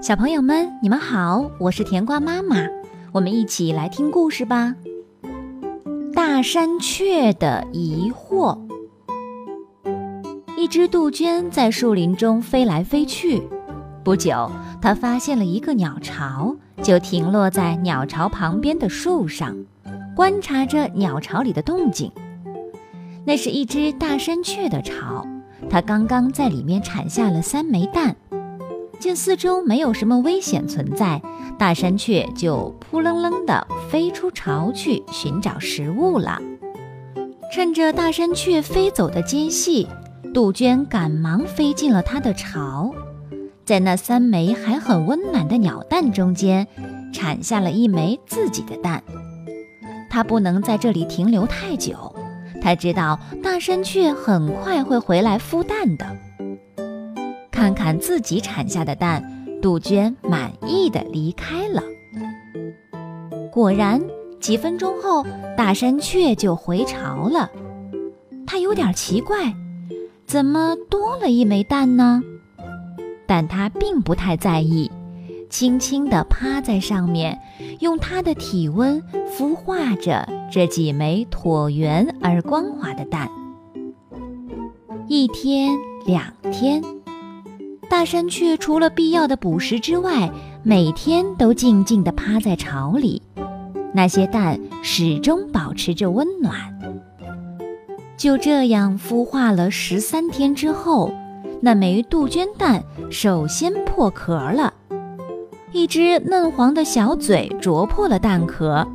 小朋友们，你们好，我是甜瓜妈妈，我们一起来听故事吧。大山雀的疑惑。一只杜鹃在树林中飞来飞去，不久，它发现了一个鸟巢，就停落在鸟巢旁边的树上，观察着鸟巢里的动静。那是一只大山雀的巢，它刚刚在里面产下了三枚蛋。见四周没有什么危险存在，大山雀就扑棱棱地飞出巢去寻找食物了。趁着大山雀飞走的间隙，杜鹃赶忙飞进了它的巢，在那三枚还很温暖的鸟蛋中间，产下了一枚自己的蛋。它不能在这里停留太久，它知道大山雀很快会回来孵蛋的。看看自己产下的蛋，杜鹃满意的离开了。果然，几分钟后，大山雀就回巢了。它有点奇怪，怎么多了一枚蛋呢？但它并不太在意，轻轻地趴在上面，用它的体温孵化着这几枚椭圆而光滑的蛋。一天，两天。大山雀除了必要的捕食之外，每天都静静地趴在巢里，那些蛋始终保持着温暖。就这样孵化了十三天之后，那枚杜鹃蛋首先破壳了，一只嫩黄的小嘴啄破了蛋壳，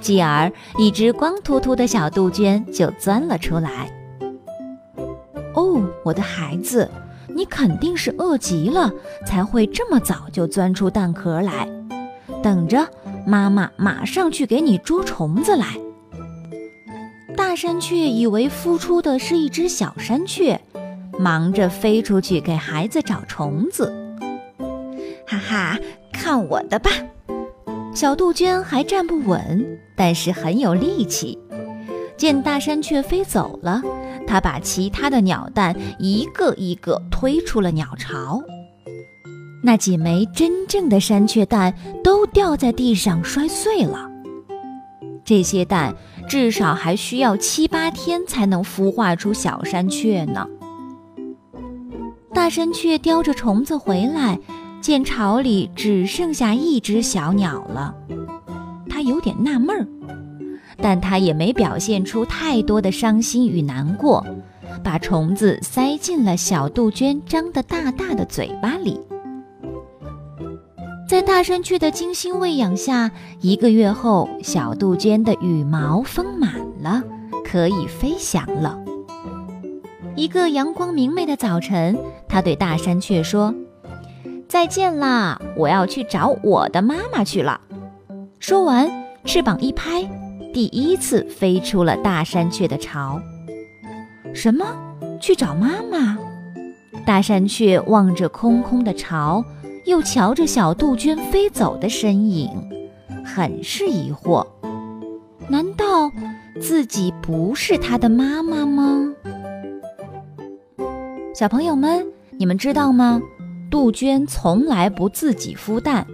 继而一只光秃秃的小杜鹃就钻了出来。哦，我的孩子。你肯定是饿极了，才会这么早就钻出蛋壳来。等着，妈妈马上去给你捉虫子来。大山雀以为孵出的是一只小山雀，忙着飞出去给孩子找虫子。哈哈，看我的吧！小杜鹃还站不稳，但是很有力气。见大山雀飞走了。它把其他的鸟蛋一个一个推出了鸟巢，那几枚真正的山雀蛋都掉在地上摔碎了。这些蛋至少还需要七八天才能孵化出小山雀呢。大山雀叼着虫子回来，见巢里只剩下一只小鸟了，它有点纳闷儿。但他也没表现出太多的伤心与难过，把虫子塞进了小杜鹃张得大大的嘴巴里。在大山雀的精心喂养下，一个月后，小杜鹃的羽毛丰满了，可以飞翔了。一个阳光明媚的早晨，他对大山雀说：“再见啦，我要去找我的妈妈去了。”说完，翅膀一拍。第一次飞出了大山雀的巢。什么？去找妈妈？大山雀望着空空的巢，又瞧着小杜鹃飞走的身影，很是疑惑。难道自己不是它的妈妈吗？小朋友们，你们知道吗？杜鹃从来不自己孵蛋，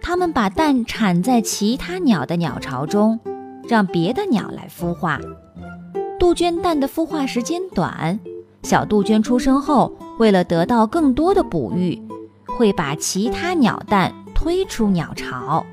它们把蛋产在其他鸟的鸟巢中。让别的鸟来孵化。杜鹃蛋的孵化时间短，小杜鹃出生后，为了得到更多的哺育，会把其他鸟蛋推出鸟巢。